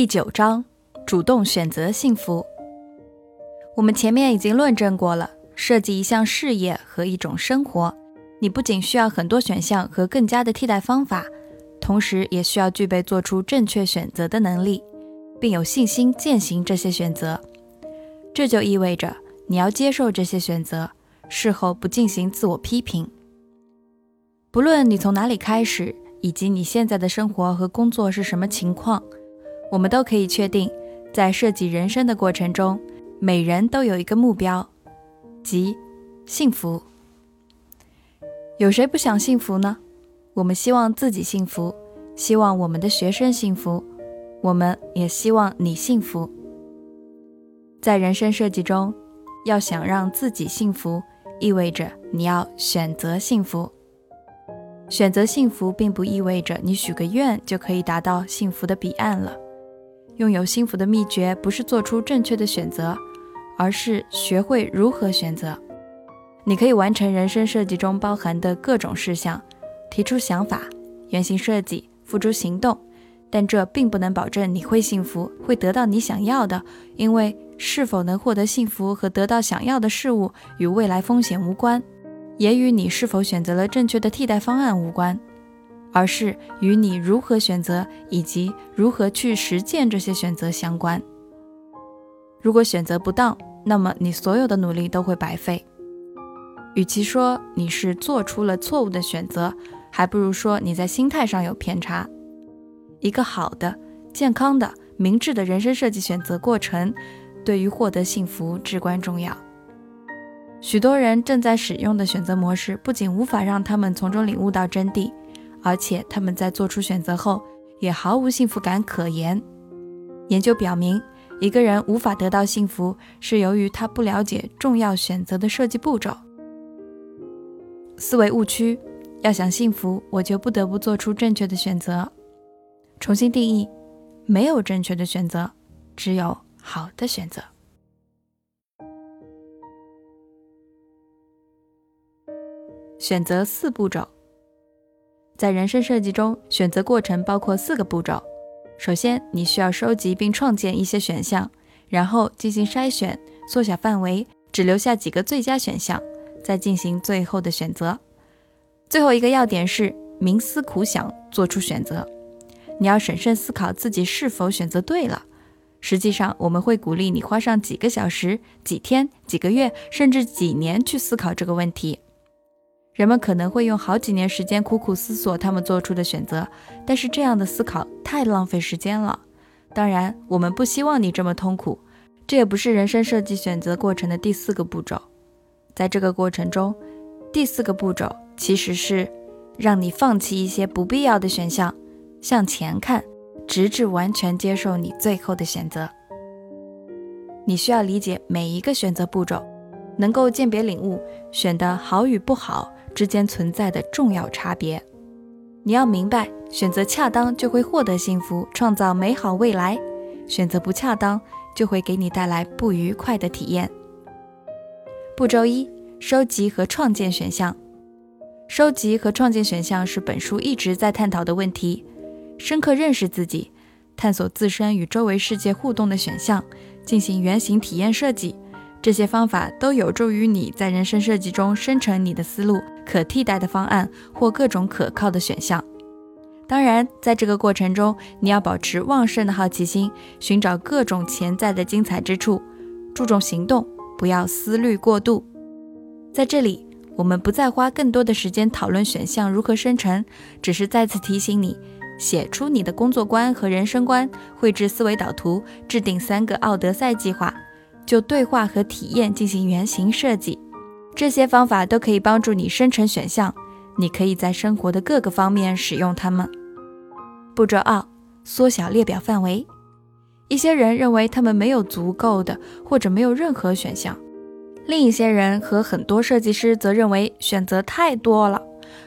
第九章，主动选择幸福。我们前面已经论证过了，设计一项事业和一种生活，你不仅需要很多选项和更加的替代方法，同时也需要具备做出正确选择的能力，并有信心践行这些选择。这就意味着你要接受这些选择，事后不进行自我批评。不论你从哪里开始，以及你现在的生活和工作是什么情况。我们都可以确定，在设计人生的过程中，每人都有一个目标，即幸福。有谁不想幸福呢？我们希望自己幸福，希望我们的学生幸福，我们也希望你幸福。在人生设计中，要想让自己幸福，意味着你要选择幸福。选择幸福，并不意味着你许个愿就可以达到幸福的彼岸了。拥有幸福的秘诀不是做出正确的选择，而是学会如何选择。你可以完成人生设计中包含的各种事项，提出想法、原型设计、付诸行动，但这并不能保证你会幸福，会得到你想要的。因为是否能获得幸福和得到想要的事物与未来风险无关，也与你是否选择了正确的替代方案无关。而是与你如何选择以及如何去实践这些选择相关。如果选择不当，那么你所有的努力都会白费。与其说你是做出了错误的选择，还不如说你在心态上有偏差。一个好的、健康的、明智的人生设计选择过程，对于获得幸福至关重要。许多人正在使用的选择模式，不仅无法让他们从中领悟到真谛。而且他们在做出选择后也毫无幸福感可言。研究表明，一个人无法得到幸福，是由于他不了解重要选择的设计步骤。思维误区：要想幸福，我就不得不做出正确的选择。重新定义：没有正确的选择，只有好的选择。选择四步骤。在人生设计中，选择过程包括四个步骤。首先，你需要收集并创建一些选项，然后进行筛选，缩小范围，只留下几个最佳选项，再进行最后的选择。最后一个要点是冥思苦想，做出选择。你要审慎思考自己是否选择对了。实际上，我们会鼓励你花上几个小时、几天、几个月，甚至几年去思考这个问题。人们可能会用好几年时间苦苦思索他们做出的选择，但是这样的思考太浪费时间了。当然，我们不希望你这么痛苦。这也不是人生设计选择过程的第四个步骤。在这个过程中，第四个步骤其实是让你放弃一些不必要的选项，向前看，直至完全接受你最后的选择。你需要理解每一个选择步骤，能够鉴别领悟选的好与不好。之间存在的重要差别，你要明白：选择恰当就会获得幸福，创造美好未来；选择不恰当就会给你带来不愉快的体验。步骤一：收集和创建选项。收集和创建选项是本书一直在探讨的问题。深刻认识自己，探索自身与周围世界互动的选项，进行原型体验设计。这些方法都有助于你在人生设计中生成你的思路、可替代的方案或各种可靠的选项。当然，在这个过程中，你要保持旺盛的好奇心，寻找各种潜在的精彩之处，注重行动，不要思虑过度。在这里，我们不再花更多的时间讨论选项如何生成，只是再次提醒你：写出你的工作观和人生观，绘制思维导图，制定三个奥德赛计划。就对话和体验进行原型设计，这些方法都可以帮助你生成选项。你可以在生活的各个方面使用它们。步骤二：缩小列表范围。一些人认为他们没有足够的，或者没有任何选项；另一些人和很多设计师则认为选择太多了。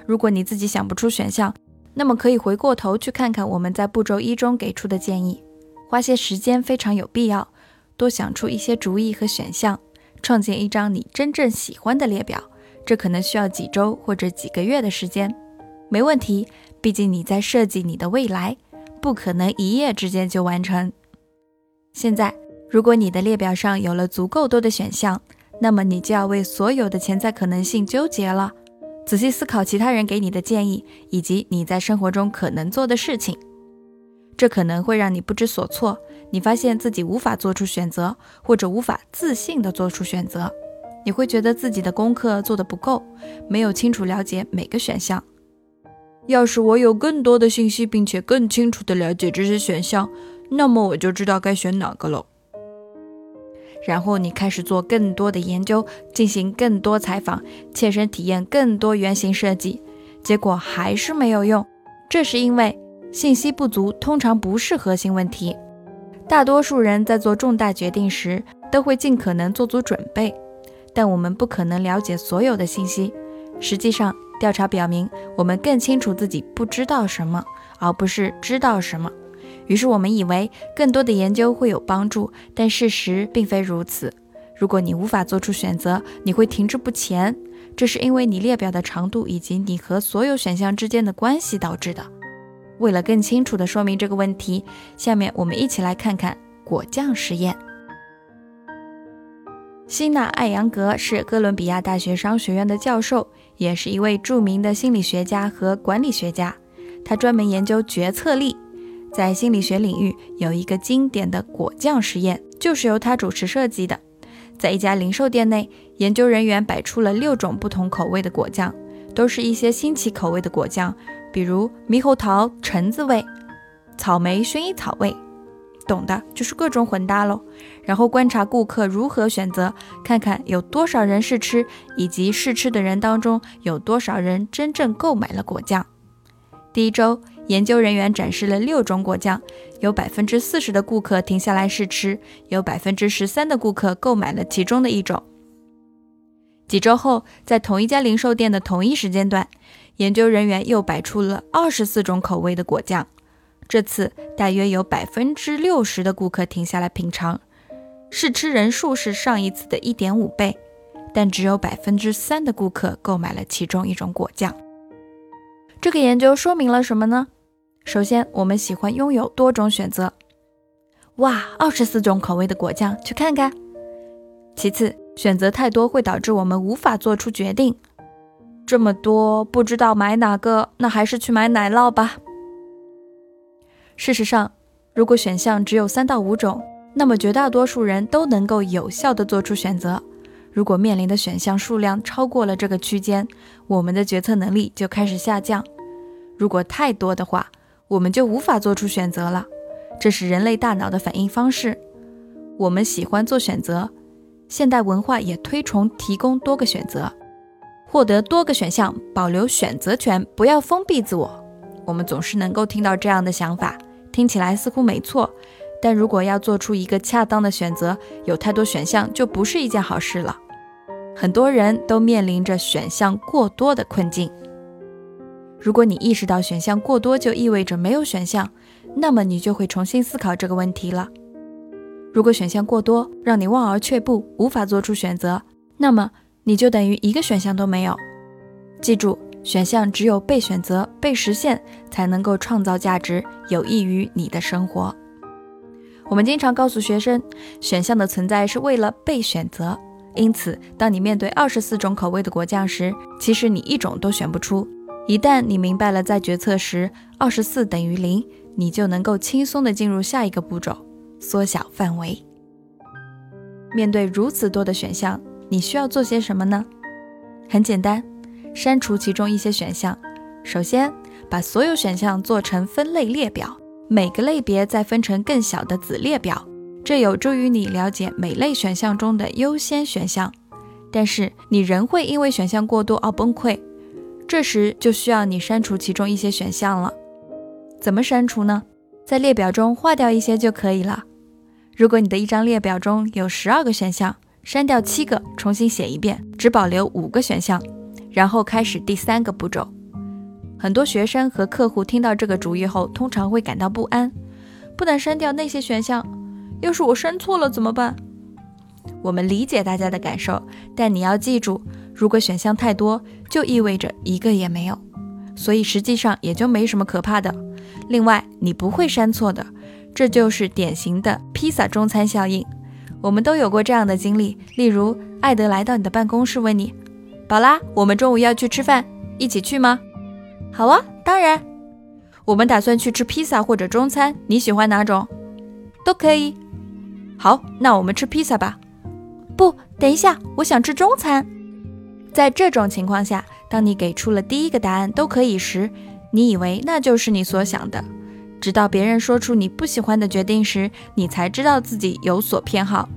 如果你自己想不出选项，那么可以回过头去看看我们在步骤一中给出的建议，花些时间非常有必要。多想出一些主意和选项，创建一张你真正喜欢的列表。这可能需要几周或者几个月的时间，没问题。毕竟你在设计你的未来，不可能一夜之间就完成。现在，如果你的列表上有了足够多的选项，那么你就要为所有的潜在可能性纠结了。仔细思考其他人给你的建议，以及你在生活中可能做的事情，这可能会让你不知所措。你发现自己无法做出选择，或者无法自信地做出选择。你会觉得自己的功课做得不够，没有清楚了解每个选项。要是我有更多的信息，并且更清楚地了解这些选项，那么我就知道该选哪个了。然后你开始做更多的研究，进行更多采访，切身体验更多原型设计，结果还是没有用。这是因为信息不足通常不是核心问题。大多数人在做重大决定时都会尽可能做足准备，但我们不可能了解所有的信息。实际上，调查表明，我们更清楚自己不知道什么，而不是知道什么。于是我们以为更多的研究会有帮助，但事实并非如此。如果你无法做出选择，你会停滞不前，这是因为你列表的长度以及你和所有选项之间的关系导致的。为了更清楚地说明这个问题，下面我们一起来看看果酱实验。希纳·艾扬格是哥伦比亚大学商学院的教授，也是一位著名的心理学家和管理学家。他专门研究决策力。在心理学领域有一个经典的果酱实验，就是由他主持设计的。在一家零售店内，研究人员摆出了六种不同口味的果酱，都是一些新奇口味的果酱，比如猕猴桃橙子味、草莓薰衣草味，懂的就是各种混搭喽。然后观察顾客如何选择，看看有多少人试吃，以及试吃的人当中有多少人真正购买了果酱。第一周。研究人员展示了六种果酱，有百分之四十的顾客停下来试吃，有百分之十三的顾客购买了其中的一种。几周后，在同一家零售店的同一时间段，研究人员又摆出了二十四种口味的果酱，这次大约有百分之六十的顾客停下来品尝，试吃人数是上一次的一点五倍，但只有百分之三的顾客购买了其中一种果酱。这个研究说明了什么呢？首先，我们喜欢拥有多种选择。哇，二十四种口味的果酱，去看看。其次，选择太多会导致我们无法做出决定。这么多，不知道买哪个，那还是去买奶酪吧。事实上，如果选项只有三到五种，那么绝大多数人都能够有效地做出选择。如果面临的选项数量超过了这个区间，我们的决策能力就开始下降。如果太多的话，我们就无法做出选择了。这是人类大脑的反应方式。我们喜欢做选择，现代文化也推崇提供多个选择，获得多个选项，保留选择权，不要封闭自我。我们总是能够听到这样的想法，听起来似乎没错。但如果要做出一个恰当的选择，有太多选项就不是一件好事了。很多人都面临着选项过多的困境。如果你意识到选项过多就意味着没有选项，那么你就会重新思考这个问题了。如果选项过多让你望而却步，无法做出选择，那么你就等于一个选项都没有。记住，选项只有被选择、被实现，才能够创造价值，有益于你的生活。我们经常告诉学生，选项的存在是为了被选择。因此，当你面对二十四种口味的果酱时，其实你一种都选不出。一旦你明白了在决策时二十四等于零，你就能够轻松地进入下一个步骤——缩小范围。面对如此多的选项，你需要做些什么呢？很简单，删除其中一些选项。首先，把所有选项做成分类列表，每个类别再分成更小的子列表。这有助于你了解每类选项中的优先选项，但是你仍会因为选项过多而崩溃。这时就需要你删除其中一些选项了。怎么删除呢？在列表中划掉一些就可以了。如果你的一张列表中有十二个选项，删掉七个，重新写一遍，只保留五个选项，然后开始第三个步骤。很多学生和客户听到这个主意后，通常会感到不安，不能删掉那些选项。要是我删错了怎么办？我们理解大家的感受，但你要记住，如果选项太多，就意味着一个也没有，所以实际上也就没什么可怕的。另外，你不会删错的，这就是典型的披萨中餐效应。我们都有过这样的经历，例如艾德来到你的办公室问你：“宝拉，我们中午要去吃饭，一起去吗？”“好啊，当然。”“我们打算去吃披萨或者中餐，你喜欢哪种？”“都可以。”“好，那我们吃披萨吧。”“不，等一下，我想吃中餐。”在这种情况下，当你给出了第一个答案都可以时，你以为那就是你所想的。直到别人说出你不喜欢的决定时，你才知道自己有所偏好。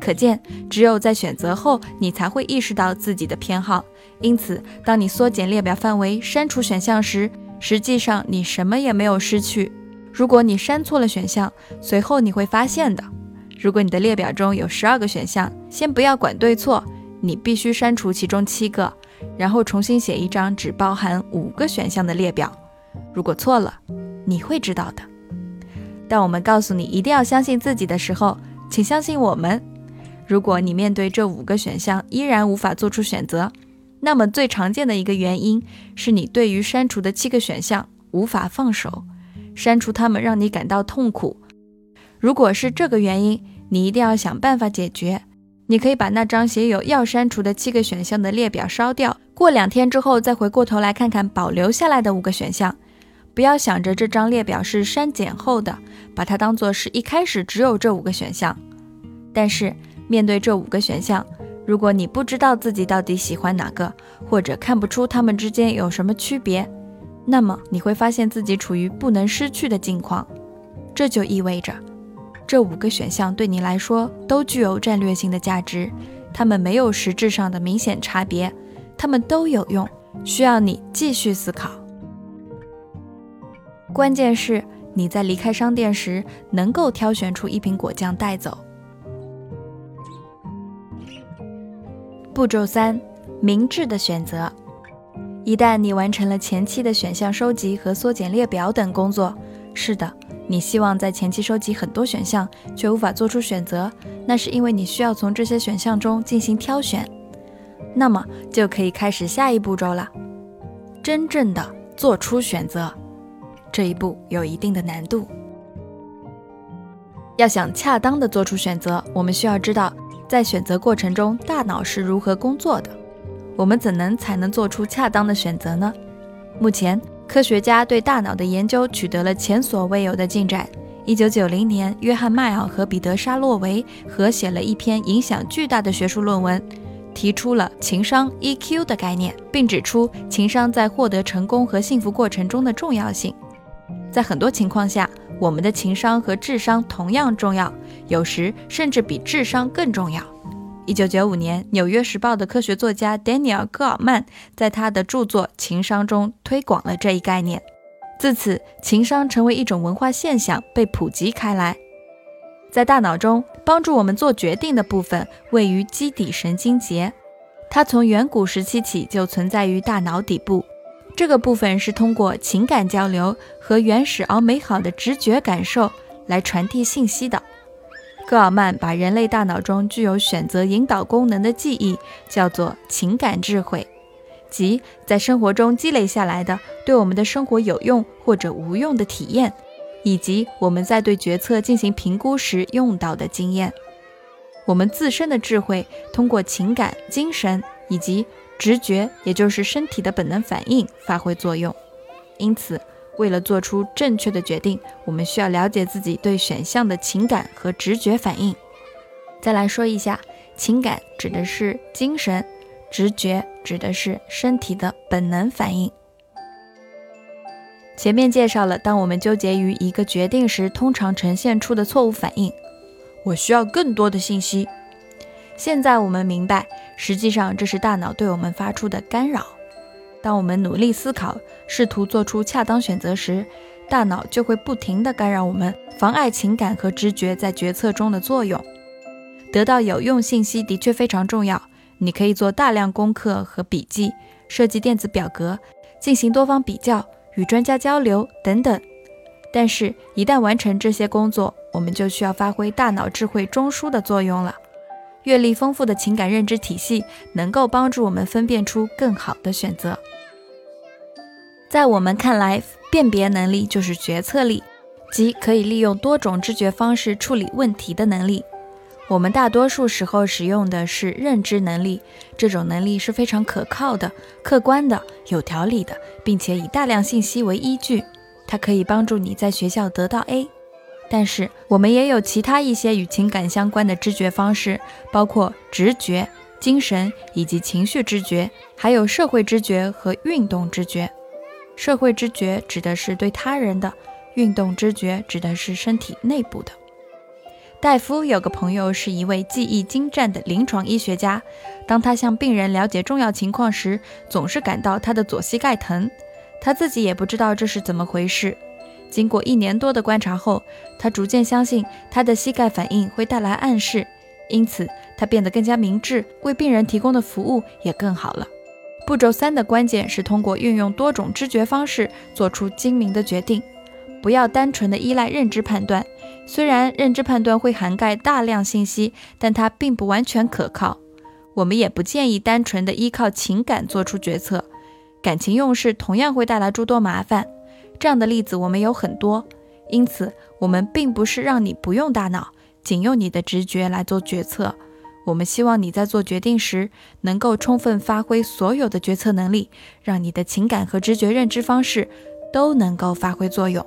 可见，只有在选择后，你才会意识到自己的偏好。因此，当你缩减列表范围、删除选项时，实际上你什么也没有失去。如果你删错了选项，随后你会发现的。如果你的列表中有十二个选项，先不要管对错，你必须删除其中七个，然后重新写一张只包含五个选项的列表。如果错了，你会知道的。当我们告诉你一定要相信自己的时候，请相信我们。如果你面对这五个选项依然无法做出选择，那么最常见的一个原因是你对于删除的七个选项无法放手，删除它们让你感到痛苦。如果是这个原因，你一定要想办法解决。你可以把那张写有要删除的七个选项的列表烧掉，过两天之后再回过头来看看保留下来的五个选项。不要想着这张列表是删减后的，把它当做是一开始只有这五个选项。但是面对这五个选项，如果你不知道自己到底喜欢哪个，或者看不出它们之间有什么区别，那么你会发现自己处于不能失去的境况。这就意味着，这五个选项对你来说都具有战略性的价值，它们没有实质上的明显差别，它们都有用，需要你继续思考。关键是你在离开商店时能够挑选出一瓶果酱带走。步骤三：明智的选择。一旦你完成了前期的选项收集和缩减列表等工作，是的，你希望在前期收集很多选项却无法做出选择，那是因为你需要从这些选项中进行挑选。那么就可以开始下一步骤了，真正的做出选择。这一步有一定的难度。要想恰当的做出选择，我们需要知道，在选择过程中大脑是如何工作的。我们怎能才能做出恰当的选择呢？目前，科学家对大脑的研究取得了前所未有的进展。一九九零年，约翰迈尔和彼得沙洛维合写了一篇影响巨大的学术论文，提出了情商 EQ 的概念，并指出情商在获得成功和幸福过程中的重要性。在很多情况下，我们的情商和智商同样重要，有时甚至比智商更重要。一九九五年，《纽约时报》的科学作家 Daniel 戈尔曼在他的著作《情商》中推广了这一概念，自此，情商成为一种文化现象，被普及开来。在大脑中，帮助我们做决定的部分位于基底神经节，它从远古时期起就存在于大脑底部。这个部分是通过情感交流和原始而美好的直觉感受来传递信息的。戈尔曼把人类大脑中具有选择引导功能的记忆叫做情感智慧，即在生活中积累下来的对我们的生活有用或者无用的体验，以及我们在对决策进行评估时用到的经验。我们自身的智慧通过情感、精神以及。直觉，也就是身体的本能反应发挥作用。因此，为了做出正确的决定，我们需要了解自己对选项的情感和直觉反应。再来说一下，情感指的是精神，直觉指的是身体的本能反应。前面介绍了，当我们纠结于一个决定时，通常呈现出的错误反应。我需要更多的信息。现在我们明白，实际上这是大脑对我们发出的干扰。当我们努力思考，试图做出恰当选择时，大脑就会不停地干扰我们，妨碍情感和直觉在决策中的作用。得到有用信息的确非常重要，你可以做大量功课和笔记，设计电子表格，进行多方比较，与专家交流等等。但是，一旦完成这些工作，我们就需要发挥大脑智慧中枢的作用了。阅历丰富的情感认知体系能够帮助我们分辨出更好的选择。在我们看来，辨别能力就是决策力，即可以利用多种知觉方式处理问题的能力。我们大多数时候使用的是认知能力，这种能力是非常可靠的、客观的、有条理的，并且以大量信息为依据。它可以帮助你在学校得到 A。但是我们也有其他一些与情感相关的知觉方式，包括直觉、精神以及情绪知觉，还有社会知觉和运动知觉。社会知觉指的是对他人的，运动知觉指的是身体内部的。戴夫有个朋友是一位技艺精湛的临床医学家。当他向病人了解重要情况时，总是感到他的左膝盖疼。他自己也不知道这是怎么回事。经过一年多的观察后，他逐渐相信他的膝盖反应会带来暗示，因此他变得更加明智，为病人提供的服务也更好了。步骤三的关键是通过运用多种知觉方式做出精明的决定，不要单纯的依赖认知判断。虽然认知判断会涵盖大量信息，但它并不完全可靠。我们也不建议单纯的依靠情感做出决策，感情用事同样会带来诸多麻烦。这样的例子我们有很多，因此我们并不是让你不用大脑，仅用你的直觉来做决策。我们希望你在做决定时能够充分发挥所有的决策能力，让你的情感和直觉认知方式都能够发挥作用。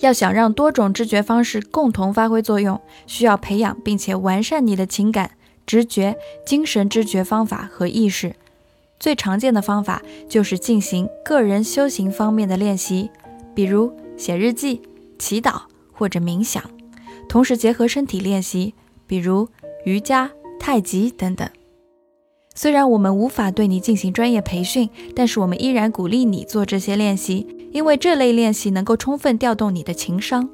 要想让多种知觉方式共同发挥作用，需要培养并且完善你的情感、直觉、精神知觉方法和意识。最常见的方法就是进行个人修行方面的练习，比如写日记、祈祷或者冥想，同时结合身体练习，比如瑜伽、太极等等。虽然我们无法对你进行专业培训，但是我们依然鼓励你做这些练习，因为这类练习能够充分调动你的情商。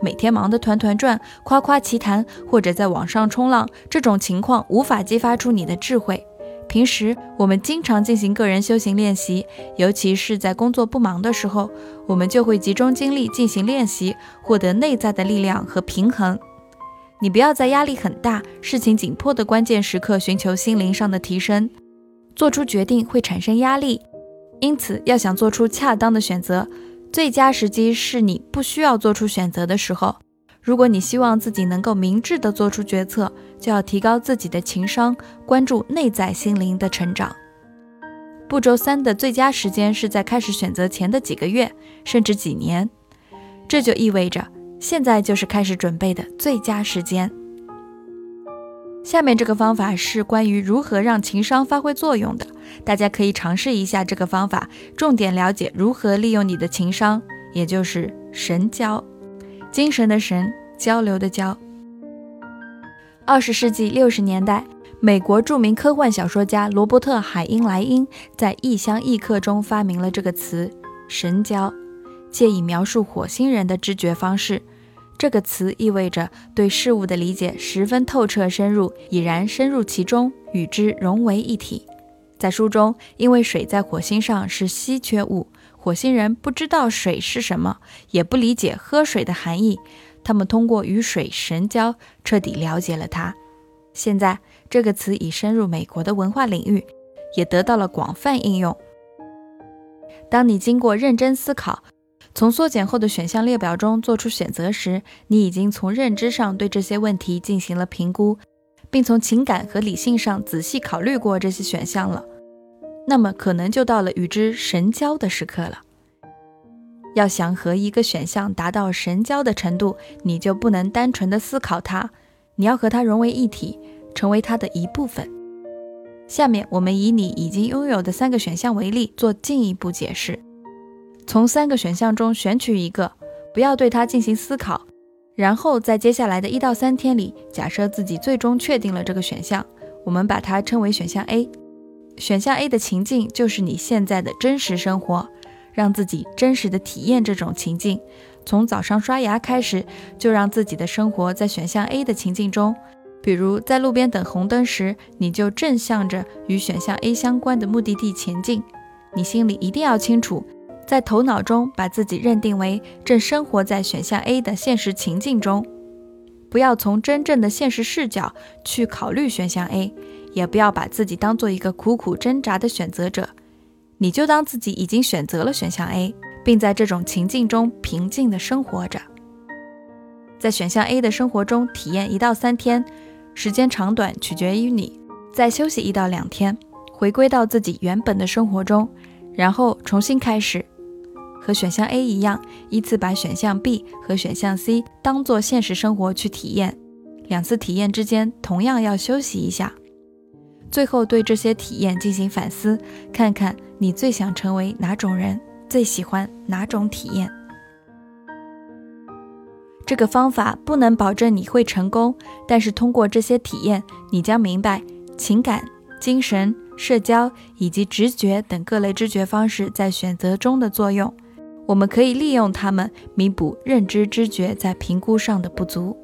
每天忙得团团转、夸夸其谈，或者在网上冲浪，这种情况无法激发出你的智慧。平时我们经常进行个人修行练习，尤其是在工作不忙的时候，我们就会集中精力进行练习，获得内在的力量和平衡。你不要在压力很大、事情紧迫的关键时刻寻求心灵上的提升，做出决定会产生压力。因此，要想做出恰当的选择，最佳时机是你不需要做出选择的时候。如果你希望自己能够明智地做出决策，就要提高自己的情商，关注内在心灵的成长。步骤三的最佳时间是在开始选择前的几个月，甚至几年。这就意味着。现在就是开始准备的最佳时间。下面这个方法是关于如何让情商发挥作用的，大家可以尝试一下这个方法，重点了解如何利用你的情商，也就是神交，精神的神，交流的交。二十世纪六十年代，美国著名科幻小说家罗伯特·海因莱因在《异乡异客》中发明了这个词“神交”。借以描述火星人的知觉方式，这个词意味着对事物的理解十分透彻深入，已然深入其中，与之融为一体。在书中，因为水在火星上是稀缺物，火星人不知道水是什么，也不理解喝水的含义。他们通过与水神交，彻底了解了它。现在，这个词已深入美国的文化领域，也得到了广泛应用。当你经过认真思考，从缩减后的选项列表中做出选择时，你已经从认知上对这些问题进行了评估，并从情感和理性上仔细考虑过这些选项了。那么，可能就到了与之神交的时刻了。要想和一个选项达到神交的程度，你就不能单纯的思考它，你要和它融为一体，成为它的一部分。下面，我们以你已经拥有的三个选项为例，做进一步解释。从三个选项中选取一个，不要对它进行思考，然后在接下来的一到三天里，假设自己最终确定了这个选项，我们把它称为选项 A。选项 A 的情境就是你现在的真实生活，让自己真实的体验这种情境。从早上刷牙开始，就让自己的生活在选项 A 的情境中。比如在路边等红灯时，你就正向着与选项 A 相关的目的地前进。你心里一定要清楚。在头脑中把自己认定为正生活在选项 A 的现实情境中，不要从真正的现实视角去考虑选项 A，也不要把自己当做一个苦苦挣扎的选择者，你就当自己已经选择了选项 A，并在这种情境中平静地生活着。在选项 A 的生活中体验一到三天，时间长短取决于你。再休息一到两天，回归到自己原本的生活中，然后重新开始。和选项 A 一样，依次把选项 B 和选项 C 当做现实生活去体验。两次体验之间同样要休息一下。最后对这些体验进行反思，看看你最想成为哪种人，最喜欢哪种体验。这个方法不能保证你会成功，但是通过这些体验，你将明白情感、精神、社交以及直觉等各类知觉方式在选择中的作用。我们可以利用它们弥补认知知觉在评估上的不足。